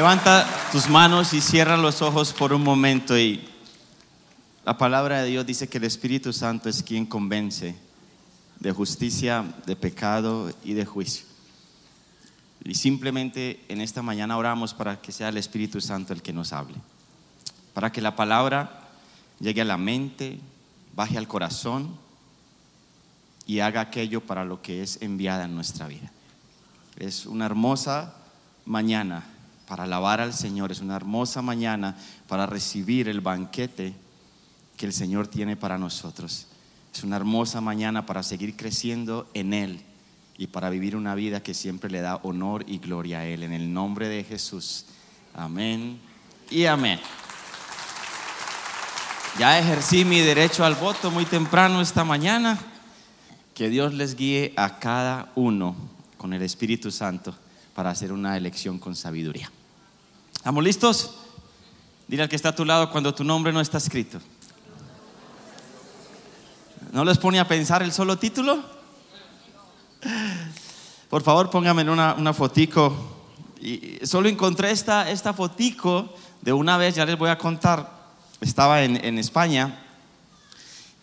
Levanta tus manos y cierra los ojos por un momento y la palabra de Dios dice que el Espíritu Santo es quien convence de justicia, de pecado y de juicio. Y simplemente en esta mañana oramos para que sea el Espíritu Santo el que nos hable, para que la palabra llegue a la mente, baje al corazón y haga aquello para lo que es enviada en nuestra vida. Es una hermosa mañana para alabar al Señor, es una hermosa mañana para recibir el banquete que el Señor tiene para nosotros. Es una hermosa mañana para seguir creciendo en Él y para vivir una vida que siempre le da honor y gloria a Él. En el nombre de Jesús. Amén y amén. Ya ejercí mi derecho al voto muy temprano esta mañana. Que Dios les guíe a cada uno con el Espíritu Santo para hacer una elección con sabiduría. ¿Estamos listos? Dile al que está a tu lado cuando tu nombre no está escrito. ¿No les pone a pensar el solo título? Por favor, póngame una, una fotico. Solo encontré esta, esta fotico de una vez, ya les voy a contar. Estaba en, en España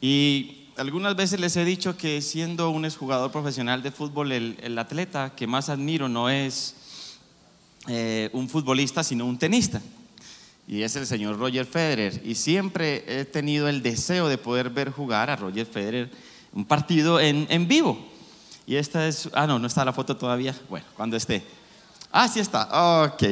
y algunas veces les he dicho que siendo un exjugador profesional de fútbol, el, el atleta que más admiro no es eh, un futbolista, sino un tenista. Y es el señor Roger Federer. Y siempre he tenido el deseo de poder ver jugar a Roger Federer un partido en, en vivo. Y esta es, ah, no, no está la foto todavía. Bueno, cuando esté. Ah, sí está. Ok.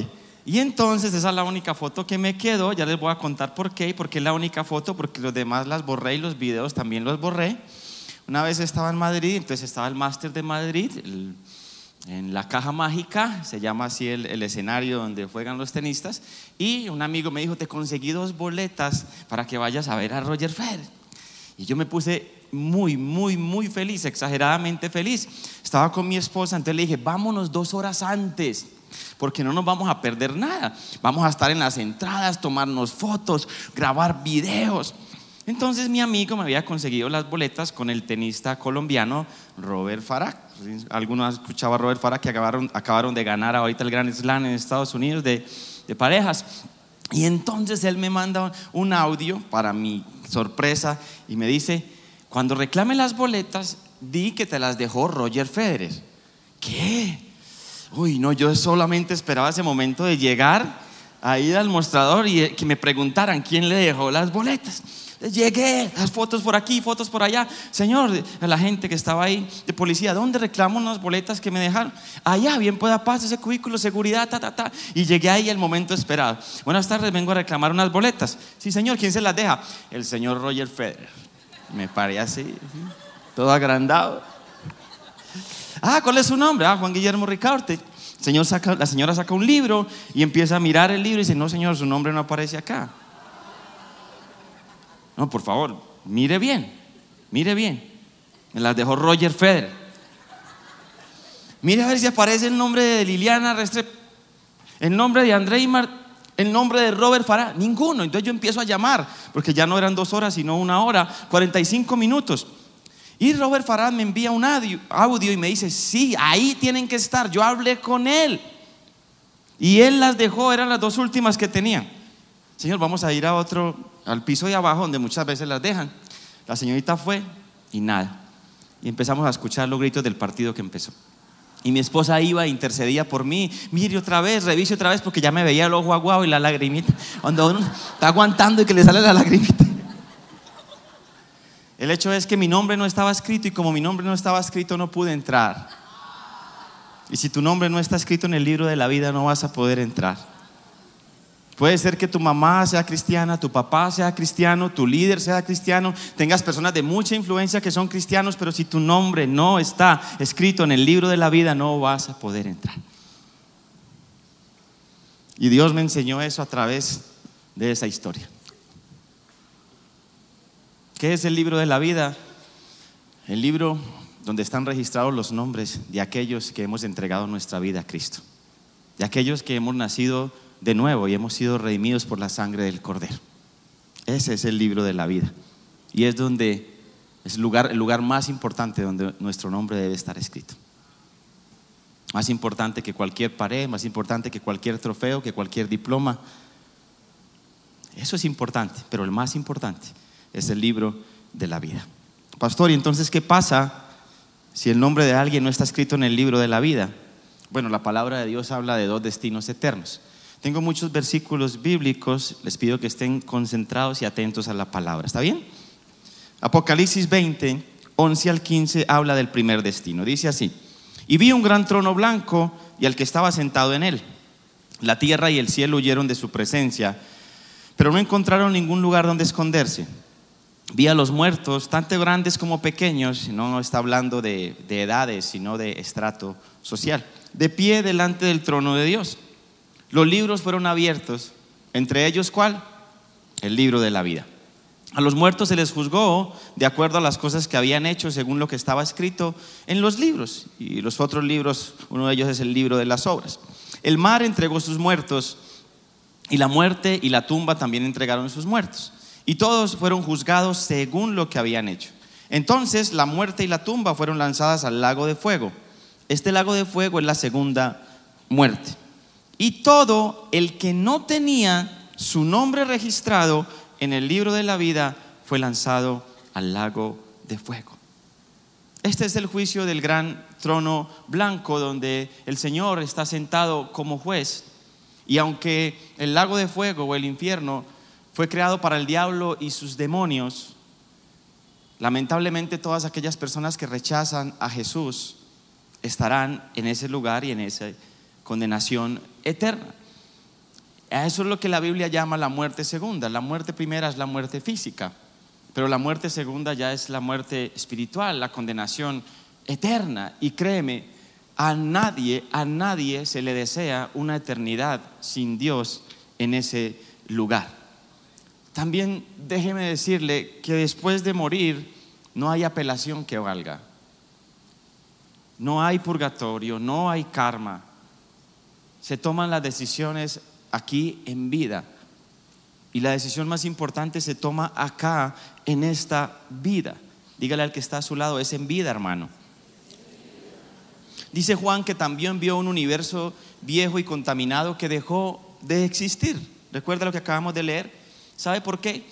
Y entonces esa es la única foto que me quedó. Ya les voy a contar por qué. Porque es la única foto, porque los demás las borré y los videos también los borré. Una vez estaba en Madrid, entonces estaba el máster de Madrid, en la caja mágica, se llama así el, escenario donde juegan los tenistas. Y un amigo me dijo, te conseguí dos boletas para que vayas a ver a Roger Federer. Y yo me puse muy, muy, muy feliz, exageradamente feliz. Estaba con mi esposa, entonces le dije, vámonos dos horas antes, porque no nos vamos a perder nada. Vamos a estar en las entradas, tomarnos fotos, grabar videos. Entonces mi amigo me había conseguido las boletas con el tenista colombiano Robert Farah. Algunos han escuchado a Robert Farah que acabaron, de ganar ahorita el Grand Slam en Estados Unidos de, de parejas. Y entonces él me manda un audio para mi sorpresa y me dice, cuando reclame las boletas, di que te las dejó Roger Federer. ¿Qué? Uy, no, yo solamente esperaba ese momento de llegar a ir al mostrador y eh, que me preguntaran quién le dejó las boletas. Llegué, las fotos por aquí, fotos por allá. Señor, la gente que estaba ahí de policía, ¿dónde reclamo las boletas que me dejaron? Allá, bien pueda paz, ese cubículo, seguridad, ta, ta, ta. Y llegué ahí el momento esperado. Buenas tardes, vengo a reclamar unas boletas. Sí, señor, ¿quién se las deja? El señor Roger Federer. Me paré así, todo agrandado. Ah, ¿cuál es su nombre? Ah, Juan Guillermo Ricarte. Señor saca, la señora saca un libro y empieza a mirar el libro y dice, no, señor, su nombre no aparece acá. No, por favor, mire bien, mire bien. Me las dejó Roger Federer. Mire a ver si aparece el nombre de Liliana Restrepo, el nombre de André Imar, el nombre de Robert Farah, ninguno. Entonces yo empiezo a llamar, porque ya no eran dos horas, sino una hora, 45 minutos. Y Robert Farah me envía un audio, y me dice, sí, ahí tienen que estar. Yo hablé con él. Y él las dejó, eran las dos últimas que tenían. Señor, vamos a ir a otro, al piso de abajo, donde muchas veces las dejan. La señorita fue y nada. Y empezamos a escuchar los gritos del partido que empezó. Y mi esposa iba e intercedía por mí. Mire otra vez, revise otra vez, porque ya me veía el ojo aguado y la lagrimita. Cuando uno está aguantando y que le sale la lagrimita. El hecho es que mi nombre no estaba escrito y como mi nombre no estaba escrito no pude entrar. Y si tu nombre no está escrito en el libro de la vida no vas a poder entrar. Puede ser que tu mamá sea cristiana, tu papá sea cristiano, tu líder sea cristiano, tengas personas de mucha influencia que son cristianos, pero si tu nombre no está escrito en el libro de la vida no vas a poder entrar. Y Dios me enseñó eso a través de esa historia. ¿Qué es el libro de la vida? El libro donde están registrados los nombres de aquellos que hemos entregado nuestra vida a Cristo, de aquellos que hemos nacido de nuevo y hemos sido redimidos por la sangre del Cordero. Ese es el libro de la vida. Y es donde es el lugar, el lugar más importante donde nuestro nombre debe estar escrito. más importante que cualquier pared, más importante que cualquier trofeo, que cualquier diploma. Eso es importante, pero el más importante es el libro de la vida. Pastor, ¿y entonces qué pasa si el nombre de alguien no está escrito en el libro de la vida? Bueno, la palabra de Dios habla de dos destinos eternos. Tengo muchos versículos bíblicos, les pido que estén concentrados y atentos a la palabra. ¿Está bien? Apocalipsis 20, 11 al 15 habla del primer destino. Dice así, y vi un gran trono blanco y al que estaba sentado en él. La tierra y el cielo huyeron de su presencia, pero no encontraron ningún lugar donde esconderse. Vi a los muertos, tanto grandes como pequeños, no está hablando de, de edades, sino de estrato social, de pie delante del trono de Dios. Los libros fueron abiertos, entre ellos cuál? El libro de la vida. A los muertos se les juzgó de acuerdo a las cosas que habían hecho según lo que estaba escrito en los libros. Y los otros libros, uno de ellos es el libro de las obras. El mar entregó sus muertos y la muerte y la tumba también entregaron sus muertos. Y todos fueron juzgados según lo que habían hecho. Entonces la muerte y la tumba fueron lanzadas al lago de fuego. Este lago de fuego es la segunda muerte. Y todo el que no tenía su nombre registrado en el libro de la vida fue lanzado al lago de fuego. Este es el juicio del gran trono blanco donde el Señor está sentado como juez. Y aunque el lago de fuego o el infierno fue creado para el diablo y sus demonios, lamentablemente todas aquellas personas que rechazan a Jesús estarán en ese lugar y en esa condenación eterna. Eso es lo que la Biblia llama la muerte segunda. La muerte primera es la muerte física, pero la muerte segunda ya es la muerte espiritual, la condenación eterna. Y créeme, a nadie, a nadie se le desea una eternidad sin Dios en ese lugar. También déjeme decirle que después de morir no hay apelación que valga. No hay purgatorio, no hay karma. Se toman las decisiones aquí en vida. Y la decisión más importante se toma acá, en esta vida. Dígale al que está a su lado, es en vida, hermano. Dice Juan que también vio un universo viejo y contaminado que dejó de existir. ¿Recuerda lo que acabamos de leer? ¿Sabe por qué?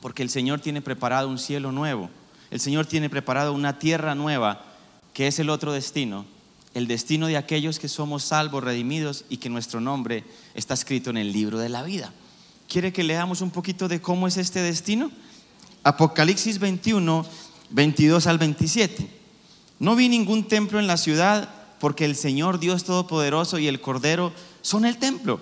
Porque el Señor tiene preparado un cielo nuevo. El Señor tiene preparado una tierra nueva, que es el otro destino el destino de aquellos que somos salvos, redimidos y que nuestro nombre está escrito en el libro de la vida. ¿Quiere que leamos un poquito de cómo es este destino? Apocalipsis 21, 22 al 27. No vi ningún templo en la ciudad porque el Señor Dios Todopoderoso y el Cordero son el templo.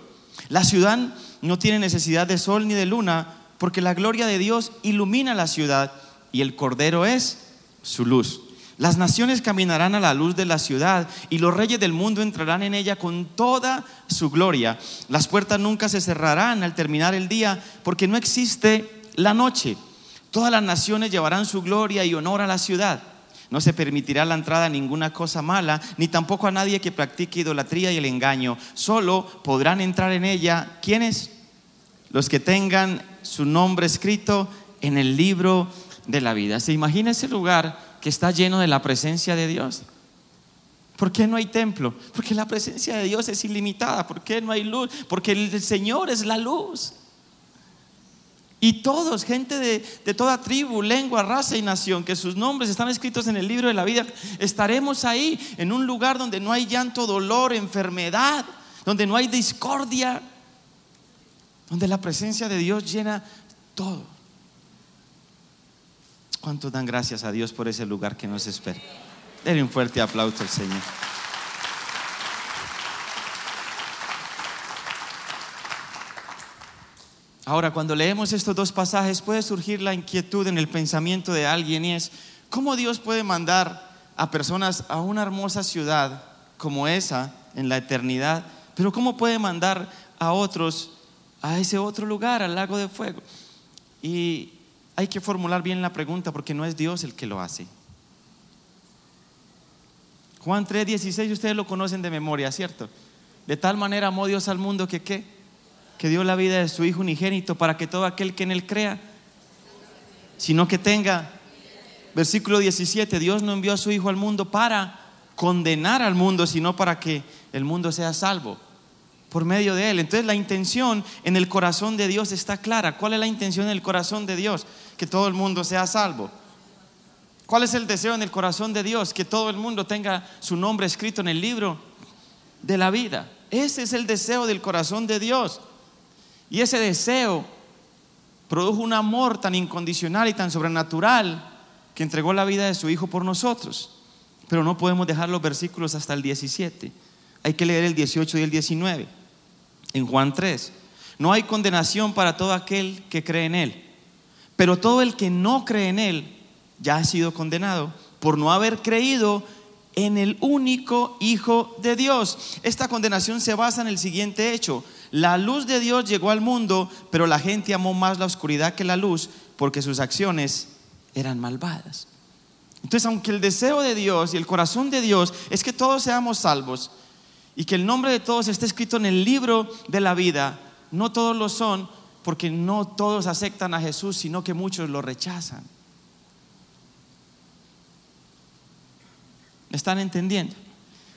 La ciudad no tiene necesidad de sol ni de luna porque la gloria de Dios ilumina la ciudad y el Cordero es su luz. Las naciones caminarán a la luz de la ciudad y los reyes del mundo entrarán en ella con toda su gloria. Las puertas nunca se cerrarán al terminar el día porque no existe la noche. Todas las naciones llevarán su gloria y honor a la ciudad. No se permitirá la entrada a ninguna cosa mala, ni tampoco a nadie que practique idolatría y el engaño. Solo podrán entrar en ella, ¿quiénes? Los que tengan su nombre escrito en el libro de la vida. ¿Se imagina ese lugar? Que está lleno de la presencia de Dios. ¿Por qué no hay templo? Porque la presencia de Dios es ilimitada. ¿Por qué no hay luz? Porque el Señor es la luz. Y todos, gente de, de, toda tribu, lengua, raza y nación, que sus nombres están escritos en el libro de la vida, estaremos ahí en un lugar donde no hay llanto, dolor, enfermedad, donde no hay discordia, donde la presencia de Dios llena todo. ¿Cuántos dan gracias a Dios por ese lugar que nos espera? Denle un fuerte aplauso al Señor. Ahora, cuando leemos estos dos pasajes, puede surgir la inquietud en el pensamiento de alguien y es, ¿cómo Dios puede mandar a personas a una hermosa ciudad como esa en la eternidad? Pero ¿cómo puede mandar a otros a ese otro lugar, al lago de fuego? Y hay que formular bien la pregunta porque no es Dios el que lo hace. Juan 3:16 ustedes lo conocen de memoria, ¿cierto? De tal manera amó Dios al mundo que qué? Que dio la vida de su Hijo unigénito para que todo aquel que en él crea, sino que tenga, versículo 17, Dios no envió a su Hijo al mundo para condenar al mundo, sino para que el mundo sea salvo por medio de él. Entonces la intención en el corazón de Dios está clara. ¿Cuál es la intención en el corazón de Dios? Que todo el mundo sea salvo. ¿Cuál es el deseo en el corazón de Dios? Que todo el mundo tenga su nombre escrito en el libro de la vida. Ese es el deseo del corazón de Dios. Y ese deseo produjo un amor tan incondicional y tan sobrenatural que entregó la vida de su Hijo por nosotros. Pero no podemos dejar los versículos hasta el 17. Hay que leer el 18 y el 19. En Juan 3. No hay condenación para todo aquel que cree en Él. Pero todo el que no cree en Él ya ha sido condenado por no haber creído en el único Hijo de Dios. Esta condenación se basa en el siguiente hecho. La luz de Dios llegó al mundo, pero la gente amó más la oscuridad que la luz porque sus acciones eran malvadas. Entonces, aunque el deseo de Dios y el corazón de Dios es que todos seamos salvos y que el nombre de todos esté escrito en el libro de la vida, no todos lo son porque no todos aceptan a Jesús, sino que muchos lo rechazan. están entendiendo?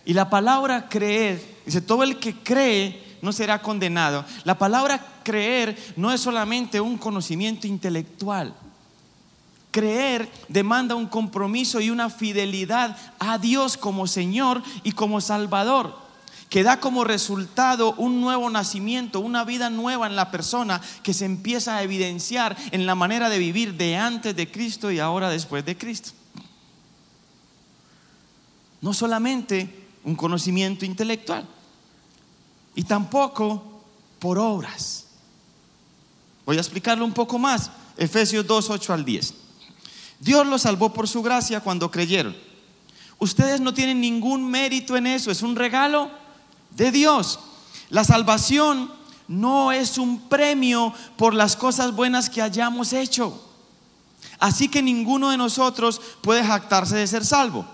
Y la palabra creer, dice, todo el que cree no será condenado. La palabra creer no es solamente un conocimiento intelectual. Creer demanda un compromiso y una fidelidad a Dios como Señor y como Salvador, que da como resultado un nuevo nacimiento, una vida nueva en la persona que se empieza a evidenciar en la manera de vivir de antes de Cristo y ahora después de Cristo. No solamente un conocimiento intelectual y tampoco por obras. Voy a explicarlo un poco más. Efesios 2, 8 al 10. Dios los salvó por su gracia cuando creyeron. Ustedes no tienen ningún mérito en eso, es un regalo de Dios. La salvación no es un premio por las cosas buenas que hayamos hecho. Así que ninguno de nosotros puede jactarse de ser salvo.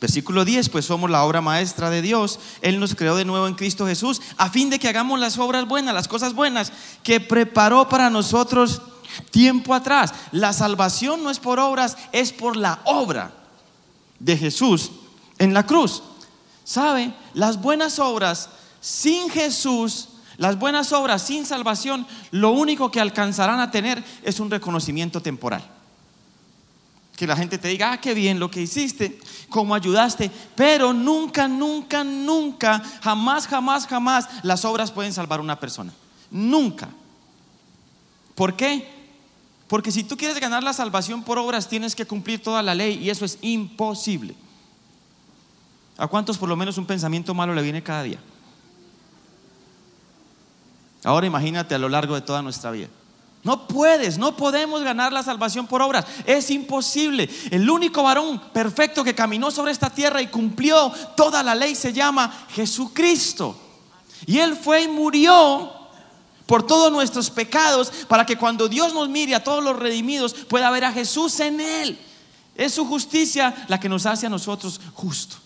Versículo 10, pues somos la obra maestra de Dios. Él nos creó de nuevo en Cristo Jesús a fin de que hagamos las obras buenas, las cosas buenas que preparó para nosotros tiempo atrás. La salvación no es por obras, es por la obra de Jesús en la cruz. ¿Sabe? Las buenas obras sin Jesús, las buenas obras sin salvación, lo único que alcanzarán a tener es un reconocimiento temporal que la gente te diga, ah, qué bien lo que hiciste, cómo ayudaste, pero nunca, nunca, nunca, jamás, jamás, jamás las obras pueden salvar a una persona. Nunca. ¿Por qué? Porque si tú quieres ganar la salvación por obras, tienes que cumplir toda la ley y eso es imposible. ¿A cuántos por lo menos un pensamiento malo le viene cada día? Ahora imagínate a lo largo de toda nuestra vida. No puedes, no podemos ganar la salvación por obras. Es imposible. El único varón perfecto que caminó sobre esta tierra y cumplió toda la ley se llama Jesucristo. Y Él fue y murió por todos nuestros pecados para que cuando Dios nos mire a todos los redimidos pueda ver a Jesús en Él. Es su justicia la que nos hace a nosotros justo.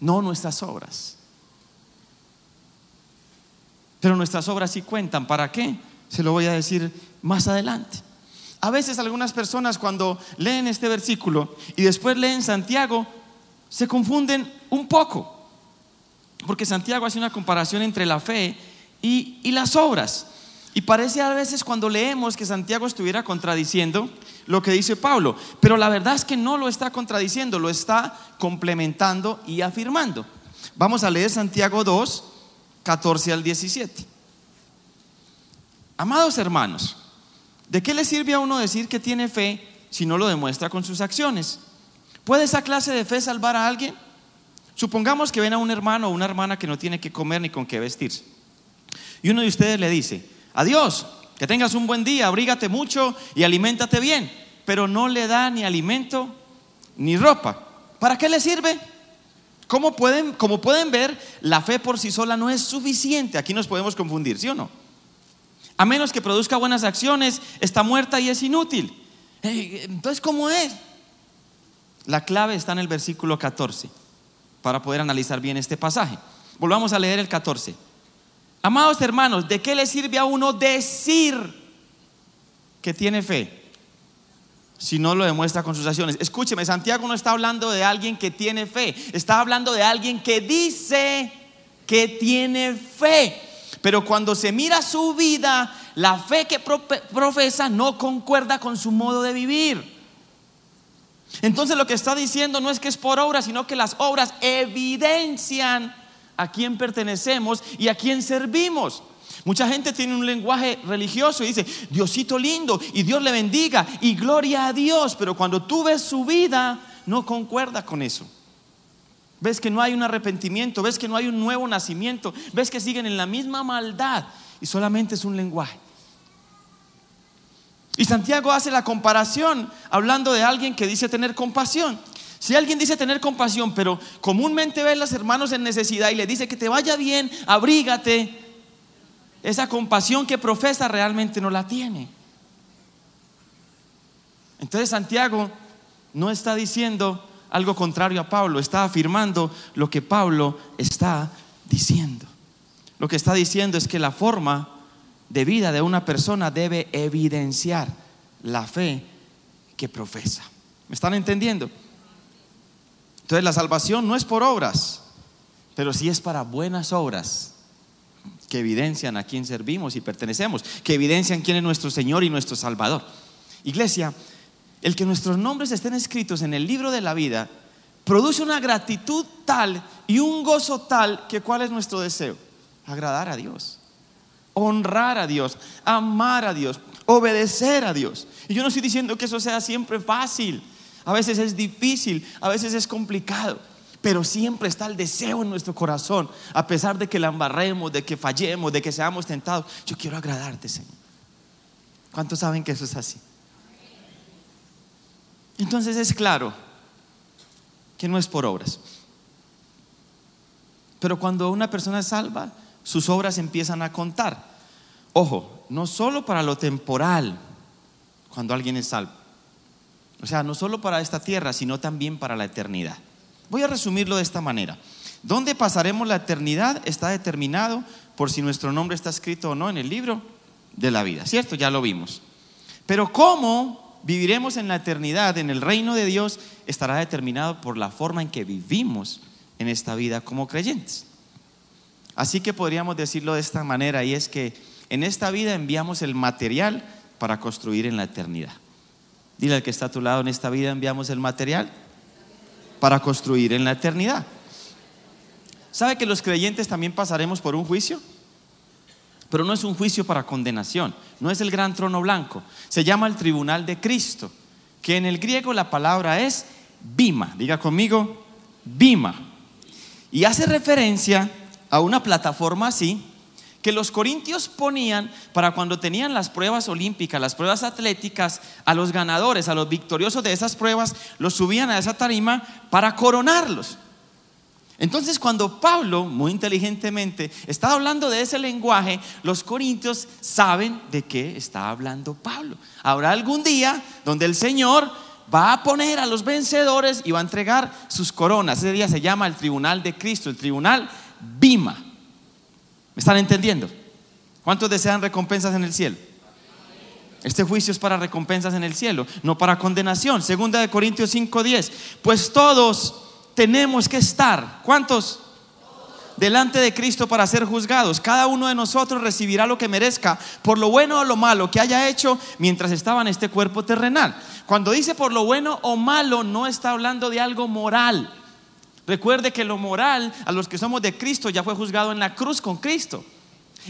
No nuestras obras. Pero nuestras obras sí cuentan. ¿Para qué? Se lo voy a decir más adelante. A veces algunas personas cuando leen este versículo y después leen Santiago, se confunden un poco. Porque Santiago hace una comparación entre la fe y, y las obras. Y parece a veces cuando leemos que Santiago estuviera contradiciendo lo que dice Pablo. Pero la verdad es que no lo está contradiciendo, lo está complementando y afirmando. Vamos a leer Santiago 2, 14 al 17. Amados hermanos, ¿de qué le sirve a uno decir que tiene fe si no lo demuestra con sus acciones? ¿Puede esa clase de fe salvar a alguien? Supongamos que ven a un hermano o una hermana que no tiene que comer ni con qué vestirse. Y uno de ustedes le dice, adiós, que tengas un buen día, abrígate mucho y aliméntate bien, pero no le da ni alimento ni ropa. ¿Para qué le sirve? Como pueden, pueden ver, la fe por sí sola no es suficiente. Aquí nos podemos confundir, ¿sí o no? A menos que produzca buenas acciones, está muerta y es inútil. Entonces, ¿cómo es? La clave está en el versículo 14 para poder analizar bien este pasaje. Volvamos a leer el 14. Amados hermanos, ¿de qué le sirve a uno decir que tiene fe si no lo demuestra con sus acciones. Escúcheme, Santiago no está hablando de alguien que tiene fe, está hablando de alguien que dice que tiene fe. Pero cuando se mira su vida, la fe que profesa no concuerda con su modo de vivir. Entonces lo que está diciendo no es que es por obras, sino que las obras evidencian a quién pertenecemos y a quién servimos. Mucha gente tiene un lenguaje religioso y dice, Diosito lindo, y Dios le bendiga, y gloria a Dios, pero cuando tú ves su vida, no concuerda con eso. Ves que no hay un arrepentimiento, ves que no hay un nuevo nacimiento, ves que siguen en la misma maldad y solamente es un lenguaje. Y Santiago hace la comparación hablando de alguien que dice tener compasión. Si alguien dice tener compasión, pero comúnmente ve a los hermanos en necesidad y le dice que te vaya bien, abrígate, esa compasión que profesa realmente no la tiene. Entonces Santiago no está diciendo algo contrario a Pablo, está afirmando lo que Pablo está diciendo. Lo que está diciendo es que la forma de vida de una persona debe evidenciar la fe que profesa. ¿Me están entendiendo? Entonces la salvación no es por obras, pero sí es para buenas obras que evidencian a quién servimos y pertenecemos, que evidencian quién es nuestro Señor y nuestro Salvador. Iglesia, el que nuestros nombres estén escritos en el libro de la vida produce una gratitud tal y un gozo tal que cuál es nuestro deseo? Agradar a Dios, honrar a Dios, amar a Dios, obedecer a Dios. Y yo no estoy diciendo que eso sea siempre fácil, a veces es difícil, a veces es complicado pero siempre está el deseo en nuestro corazón, a pesar de que la embarremos, de que fallemos, de que seamos tentados. Yo quiero agradarte, Señor. ¿Cuántos saben que eso es así? Entonces es claro que no es por obras. Pero cuando una persona es salva, sus obras empiezan a contar. Ojo, no solo para lo temporal, cuando alguien es salvo. O sea, no solo para esta tierra, sino también para la eternidad. Voy a resumirlo de esta manera. ¿Dónde pasaremos la eternidad? Está determinado por si nuestro nombre está escrito o no en el libro de la vida, ¿cierto? Ya lo vimos. Pero cómo viviremos en la eternidad, en el reino de Dios, estará determinado por la forma en que vivimos en esta vida como creyentes. Así que podríamos decirlo de esta manera, y es que en esta vida enviamos el material para construir en la eternidad. Dile al que está a tu lado, en esta vida enviamos el material para construir en la eternidad. ¿Sabe que los creyentes también pasaremos por un juicio? Pero no es un juicio para condenación, no es el gran trono blanco, se llama el tribunal de Cristo, que en el griego la palabra es bima, diga conmigo, bima. Y hace referencia a una plataforma así, que los corintios ponían para cuando tenían las pruebas olímpicas, las pruebas atléticas, a los ganadores, a los victoriosos de esas pruebas, los subían a esa tarima para coronarlos. Entonces cuando Pablo, muy inteligentemente, está hablando de ese lenguaje, los corintios saben de qué está hablando Pablo. Habrá algún día donde el Señor va a poner a los vencedores y va a entregar sus coronas. Ese día se llama el tribunal de Cristo, el tribunal Bima. ¿Me están entendiendo? ¿Cuántos desean recompensas en el cielo? Este juicio es para recompensas en el cielo, no para condenación. Segunda de Corintios 5:10. Pues todos tenemos que estar. ¿Cuántos? Delante de Cristo para ser juzgados. Cada uno de nosotros recibirá lo que merezca por lo bueno o lo malo que haya hecho mientras estaba en este cuerpo terrenal. Cuando dice por lo bueno o malo, no está hablando de algo moral Recuerde que lo moral a los que somos de Cristo ya fue juzgado en la cruz con Cristo.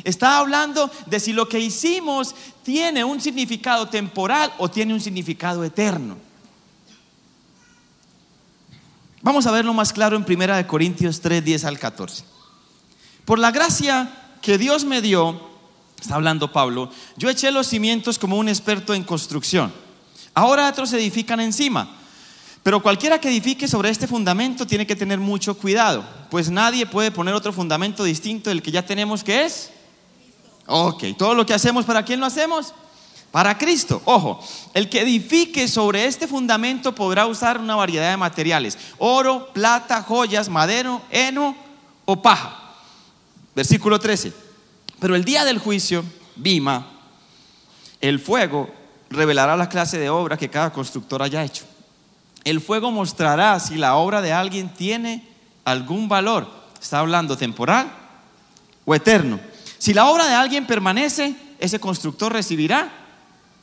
Está hablando de si lo que hicimos tiene un significado temporal o tiene un significado eterno. Vamos a verlo más claro en 1 Corintios 3, 10 al 14. Por la gracia que Dios me dio, está hablando Pablo, yo eché los cimientos como un experto en construcción. Ahora otros edifican encima. Pero cualquiera que edifique sobre este fundamento tiene que tener mucho cuidado, pues nadie puede poner otro fundamento distinto del que ya tenemos que es. Ok, todo lo que hacemos, ¿para quién lo hacemos? Para Cristo. Ojo, el que edifique sobre este fundamento podrá usar una variedad de materiales, oro, plata, joyas, madero, heno o paja. Versículo 13. Pero el día del juicio, Bima, el fuego revelará la clase de obra que cada constructor haya hecho. El fuego mostrará si la obra de alguien tiene algún valor. Está hablando temporal o eterno. Si la obra de alguien permanece, ese constructor recibirá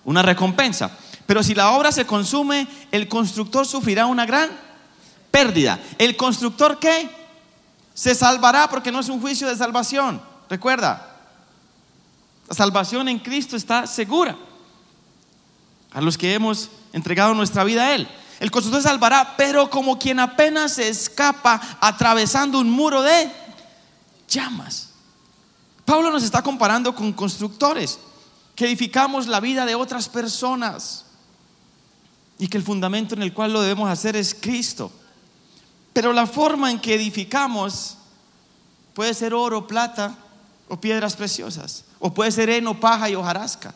una recompensa. Pero si la obra se consume, el constructor sufrirá una gran pérdida. ¿El constructor qué? Se salvará porque no es un juicio de salvación. Recuerda, la salvación en Cristo está segura a los que hemos entregado nuestra vida a Él. El constructor salvará, pero como quien apenas se escapa atravesando un muro de llamas. Pablo nos está comparando con constructores que edificamos la vida de otras personas y que el fundamento en el cual lo debemos hacer es Cristo. Pero la forma en que edificamos puede ser oro, plata o piedras preciosas, o puede ser heno, paja y hojarasca.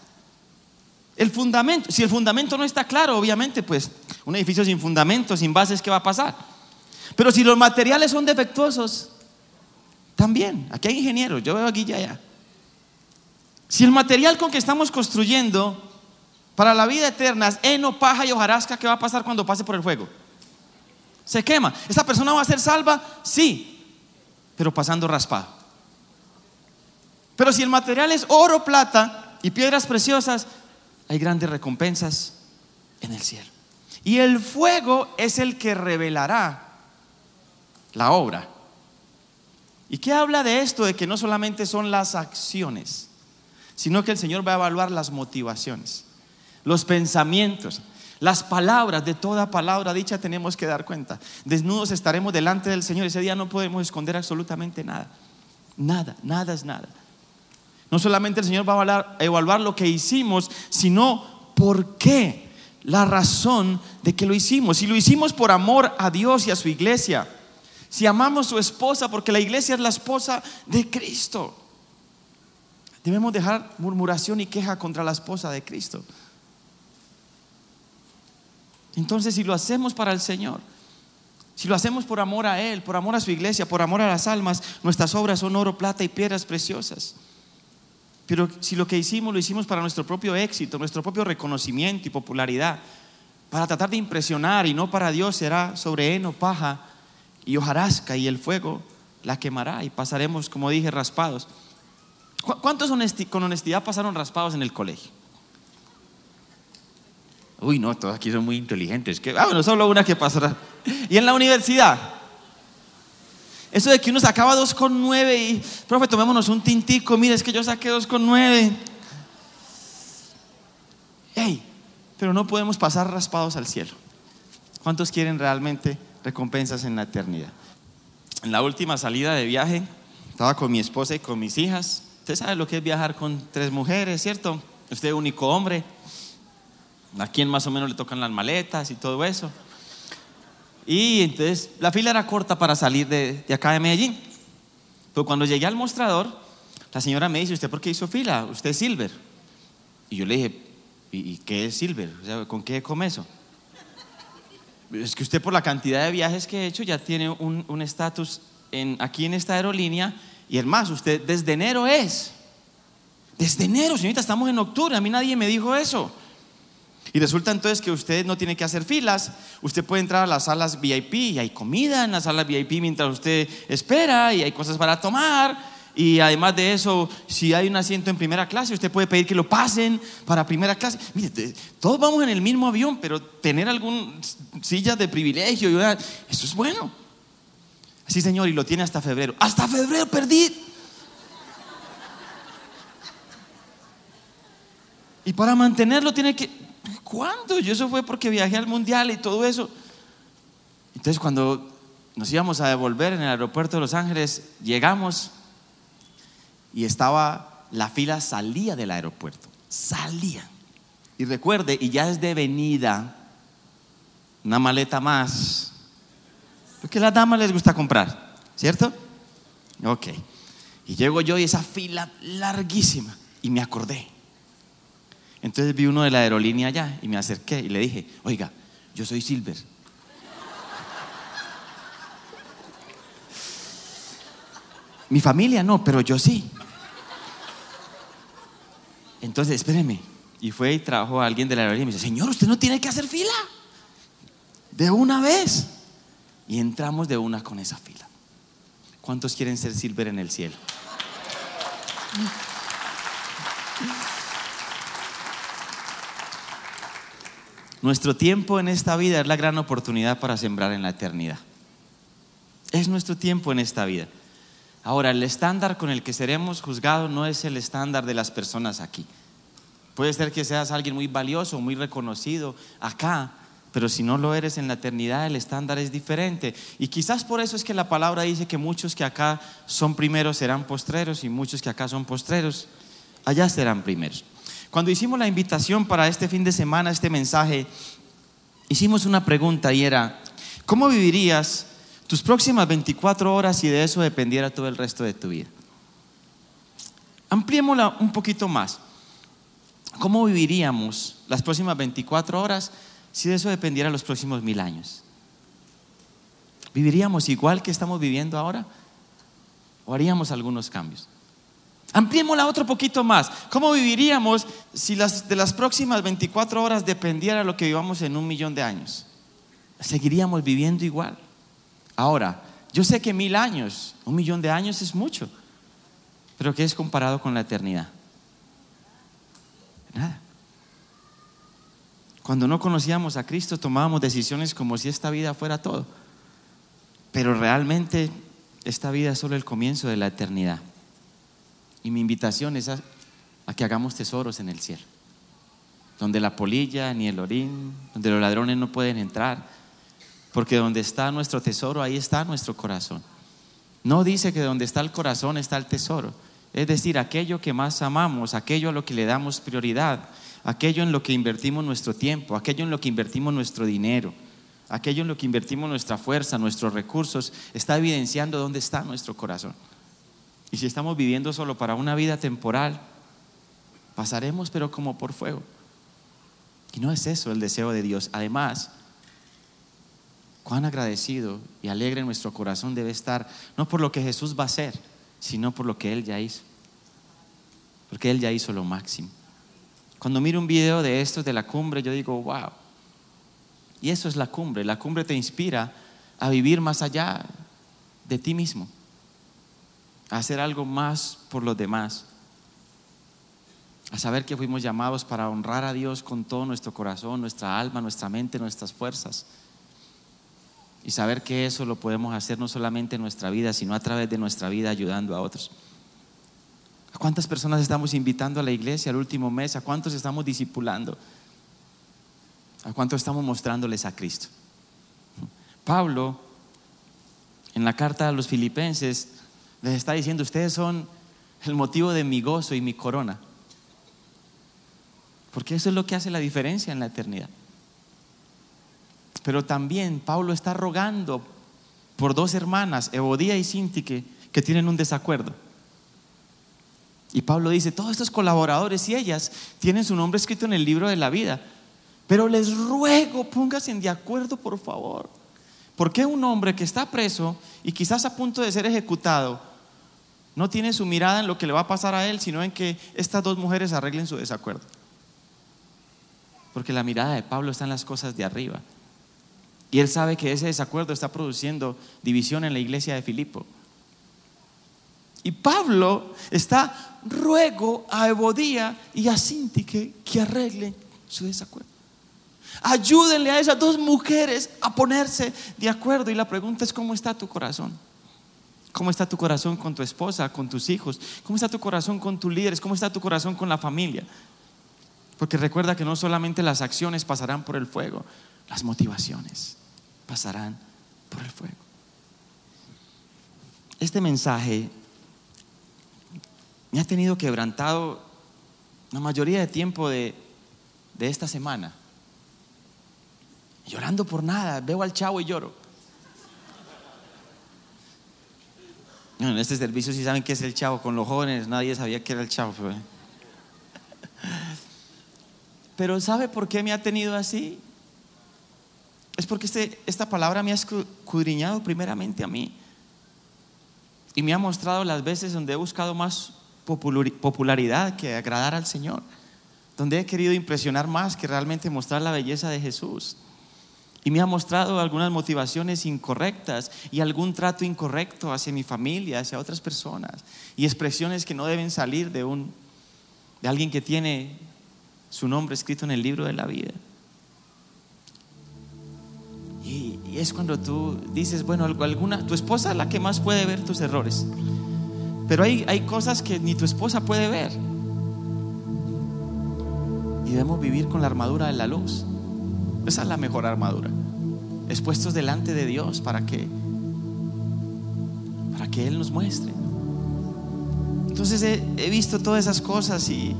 El fundamento, si el fundamento no está claro, obviamente, pues un edificio sin fundamento, sin bases, ¿qué va a pasar? Pero si los materiales son defectuosos, también, aquí hay ingenieros, yo veo aquí ya allá. Si el material con que estamos construyendo para la vida eterna es heno, paja y hojarasca, ¿qué va a pasar cuando pase por el fuego? Se quema. ¿Esa persona va a ser salva? Sí, pero pasando raspado. Pero si el material es oro, plata y piedras preciosas, hay grandes recompensas en el cielo. Y el fuego es el que revelará la obra. ¿Y qué habla de esto? De que no solamente son las acciones, sino que el Señor va a evaluar las motivaciones, los pensamientos, las palabras, de toda palabra dicha tenemos que dar cuenta. Desnudos estaremos delante del Señor, ese día no podemos esconder absolutamente nada. Nada, nada es nada. No solamente el Señor va a evaluar, lo que hicimos, sino por qué, la razón de que lo hicimos. Si lo hicimos por amor a Dios y a su iglesia, si amamos a su esposa, porque la iglesia es la esposa de Cristo, debemos dejar murmuración y queja contra la esposa de Cristo. Entonces, si lo hacemos para el Señor, si lo hacemos por amor a Él, por amor a su iglesia, por amor a las almas, nuestras obras son oro, plata y piedras preciosas. Pero si lo que hicimos lo hicimos para nuestro propio éxito, nuestro propio reconocimiento y popularidad, para tratar de impresionar y no para Dios, será sobre heno, paja y hojarasca y el fuego la quemará y pasaremos, como dije, raspados. ¿Cuántos con honestidad pasaron raspados en el colegio? Uy, no, todos aquí son muy inteligentes. Que, ah, bueno, solo una que pasará. Y en la universidad, eso de que uno sacaba 2,9 y, profe, tomémonos un tintico, mire, es que yo saqué 2,9. Hey, pero no podemos pasar raspados al cielo. ¿Cuántos quieren realmente recompensas en la eternidad? En la última salida de viaje, estaba con mi esposa y con mis hijas. Usted sabe lo que es viajar con tres mujeres, ¿cierto? Usted es único hombre. A quien más o menos le tocan las maletas y todo eso. Y entonces la fila era corta para salir de, acá de Medellín. Pero cuando llegué al mostrador, la señora me dice, ¿usted por qué hizo fila? Usted es Silver. Y yo le dije, ¿y, qué es Silver? ¿Con qué come eso? Es que usted por la cantidad de viajes que he hecho ya tiene un estatus aquí en esta aerolínea y más, usted desde enero es. Desde enero, señorita, estamos en octubre, a mí nadie me dijo eso. Y resulta entonces que usted no tiene que hacer filas, usted puede entrar a las salas VIP y hay comida en las salas VIP mientras usted espera y hay cosas para tomar. Y además de eso, si hay un asiento en primera clase, usted puede pedir que lo pasen para primera clase. Mire, todos vamos en el mismo avión, pero tener algún silla de privilegio, eso es bueno. Sí, señor, y lo tiene hasta febrero. Hasta febrero perdí. Y para mantenerlo tiene que ¿Cuándo? Yo eso fue porque viajé al mundial y todo eso. Entonces cuando nos íbamos a devolver en el aeropuerto de Los Ángeles, llegamos y estaba, la fila salía del aeropuerto, salía. Y recuerde, y ya es de venida, una maleta más, porque a las damas les gusta comprar, ¿cierto? Ok. Y llego yo y esa fila larguísima, y me acordé. Entonces vi uno de la aerolínea allá y me acerqué y le dije, oiga, yo soy Silver. Mi familia no, pero yo sí. Entonces, espéreme, Y fue y trajo a alguien de la aerolínea y me dice, Señor, usted no tiene que hacer fila. De una vez. Y entramos de una con esa fila. ¿Cuántos quieren ser silver en el cielo? Nuestro tiempo en esta vida es la gran oportunidad para sembrar en la eternidad. Es nuestro tiempo en esta vida. Ahora, el estándar con el que seremos juzgados no es el estándar de las personas aquí. Puede ser que seas alguien muy valioso, muy reconocido acá, pero si no lo eres en la eternidad, el estándar es diferente. Y quizás por eso es que la palabra dice que muchos que acá son primeros serán postreros y muchos que acá son postreros, allá serán primeros. Cuando hicimos la invitación para este fin de semana, este mensaje, hicimos una pregunta y era, ¿cómo vivirías tus próximas 24 horas si de eso dependiera todo el resto de tu vida? Ampliémosla un poquito más. ¿Cómo viviríamos las próximas 24 horas si de eso dependiera los próximos mil años? ¿Viviríamos igual que estamos viviendo ahora? ¿O haríamos algunos cambios? Ampliémosla otro poquito más. ¿Cómo viviríamos si las, de las próximas 24 horas dependiera lo que vivamos en un millón de años? Seguiríamos viviendo igual. Ahora, yo sé que mil años, un millón de años es mucho, pero ¿qué es comparado con la eternidad? Nada. Cuando no conocíamos a Cristo tomábamos decisiones como si esta vida fuera todo, pero realmente esta vida es solo el comienzo de la eternidad. Y mi invitación es a, que hagamos tesoros en el cielo, donde la polilla ni el orín, donde los ladrones no pueden entrar, porque donde está nuestro tesoro, ahí está nuestro corazón. No dice que donde está el corazón está el tesoro. Es decir, aquello que más amamos, aquello a lo que le damos prioridad, aquello en lo que invertimos nuestro tiempo, aquello en lo que invertimos nuestro dinero, aquello en lo que invertimos nuestra fuerza, nuestros recursos, está evidenciando dónde está nuestro corazón. Y si estamos viviendo solo para una vida temporal, pasaremos pero como por fuego. Y no es eso el deseo de Dios. Además, cuán agradecido y alegre nuestro corazón debe estar, no por lo que Jesús va a hacer, sino por lo que Él ya hizo. Porque Él ya hizo lo máximo. Cuando miro un video de estos de la cumbre, yo digo, wow. Y eso es la cumbre. La cumbre te inspira a vivir más allá de ti mismo a hacer algo más por los demás, a saber que fuimos llamados para honrar a Dios con todo nuestro corazón, nuestra alma, nuestra mente, nuestras fuerzas. Y saber que eso lo podemos hacer no solamente en nuestra vida, sino a través de nuestra vida ayudando a otros. ¿A cuántas personas estamos invitando a la iglesia al último mes? ¿A cuántos estamos discipulando? ¿A cuántos estamos mostrándoles a Cristo? Pablo, en la carta a los filipenses, les está diciendo, ustedes son el motivo de mi gozo y mi corona. Porque eso es lo que hace la diferencia en la eternidad. Pero también Pablo está rogando por dos hermanas, Evodía y Sintique, que tienen un desacuerdo. Y Pablo dice, todos estos colaboradores y ellas tienen su nombre escrito en el libro de la vida. Pero les ruego, pónganse de acuerdo, por favor. ¿Por qué un hombre que está preso y quizás a punto de ser ejecutado no tiene su mirada en lo que le va a pasar a él, sino en que estas dos mujeres arreglen su desacuerdo? Porque la mirada de Pablo está en las cosas de arriba. Y él sabe que ese desacuerdo está produciendo división en la iglesia de Filipo. Y Pablo está ruego a Ebodía y a Sinti que, que arreglen su desacuerdo. Ayúdenle a esas dos mujeres a ponerse de acuerdo. Y la pregunta es, ¿cómo está tu corazón? ¿Cómo está tu corazón con tu esposa, con tus hijos? ¿Cómo está tu corazón con tus líderes? ¿Cómo está tu corazón con la familia? Porque recuerda que no solamente las acciones pasarán por el fuego, las motivaciones pasarán por el fuego. Este mensaje me ha tenido quebrantado la mayoría de tiempo de, de esta semana llorando por nada. Veo al chavo y lloro. en este servicio sí saben qué es el chavo. Con los jóvenes nadie sabía qué era el chavo. Pero, pero ¿sabe por qué me ha tenido así? Es porque este, esta palabra me ha escudriñado primeramente a mí. Y me ha mostrado las veces donde he buscado más popularidad que agradar al Señor. donde he querido impresionar más que realmente mostrar la belleza de Jesús. Y me ha mostrado algunas motivaciones incorrectas y algún trato incorrecto hacia mi familia, hacia otras personas. Y expresiones que no deben salir de, un, de alguien que tiene su nombre escrito en el libro de la vida. Y, es cuando tú dices, bueno, alguna, tu esposa es la que más puede ver tus errores. Pero hay, hay cosas que ni tu esposa puede ver. Y debemos vivir con la armadura de la luz. Esa es la mejor armadura. Expuestos delante de Dios para que para que Él nos muestre. Entonces he, visto todas esas cosas y,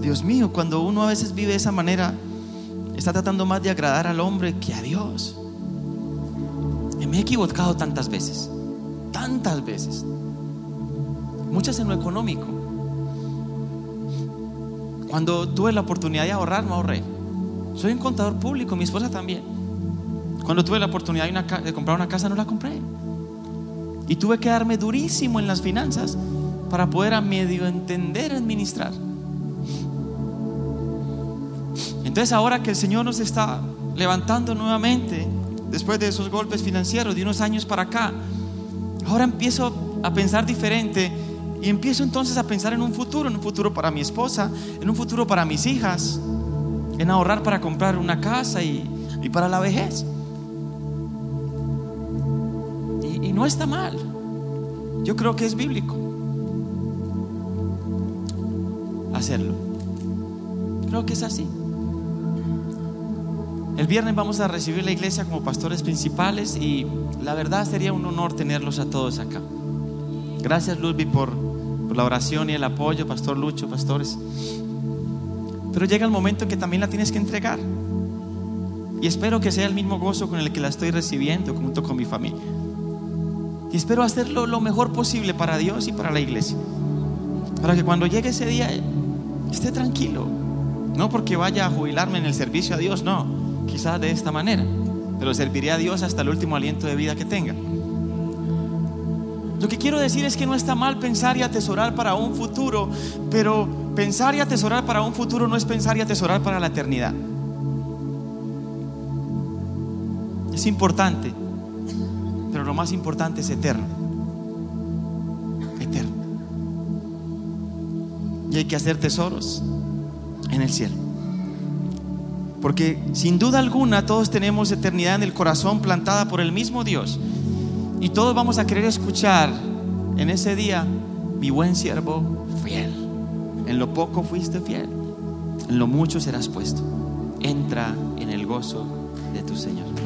Dios mío, cuando uno a veces vive de esa manera, está tratando más de agradar al hombre que a Dios. Me he equivocado tantas veces, tantas veces, muchas en lo económico. Cuando tuve la oportunidad de ahorrar, me ahorré. Soy un contador público, mi esposa también. Cuando tuve la oportunidad de, comprar una casa, no la compré. Y tuve que darme durísimo en las finanzas para poder a medio entender administrar. Entonces ahora que el Señor nos está levantando nuevamente, después de esos golpes financieros de unos años para acá, ahora empiezo a pensar diferente y empiezo entonces a pensar en un futuro, en un futuro para mi esposa, en un futuro para mis hijas, en ahorrar para comprar una casa y, y para la vejez. No está mal. Yo creo que es bíblico hacerlo. Creo que es así. El viernes vamos a recibir la iglesia como pastores principales y la verdad sería un honor tenerlos a todos acá. Gracias por, por la oración y el apoyo, Pastor Lucho, pastores. Pero llega el momento en que también la tienes que entregar. Y espero que sea el mismo gozo con el que la estoy recibiendo junto con mi familia. Y espero hacerlo lo mejor posible para Dios y para la iglesia. Para que cuando llegue ese día esté tranquilo. No porque vaya a jubilarme en el servicio a Dios, no. Quizás de esta manera. Pero serviré a Dios hasta el último aliento de vida que tenga. Lo que quiero decir es que no está mal pensar y atesorar para un futuro, pero pensar y atesorar para un futuro no es pensar y atesorar para la eternidad. Es importante, lo más importante es eterno. Eterno. Y hay que hacer tesoros en el cielo. Porque sin duda alguna todos tenemos eternidad en el corazón plantada por el mismo Dios. Y todos vamos a querer escuchar en ese día, mi buen siervo fiel. En lo poco fuiste fiel, en lo mucho serás puesto. Entra en el gozo de tu Señor.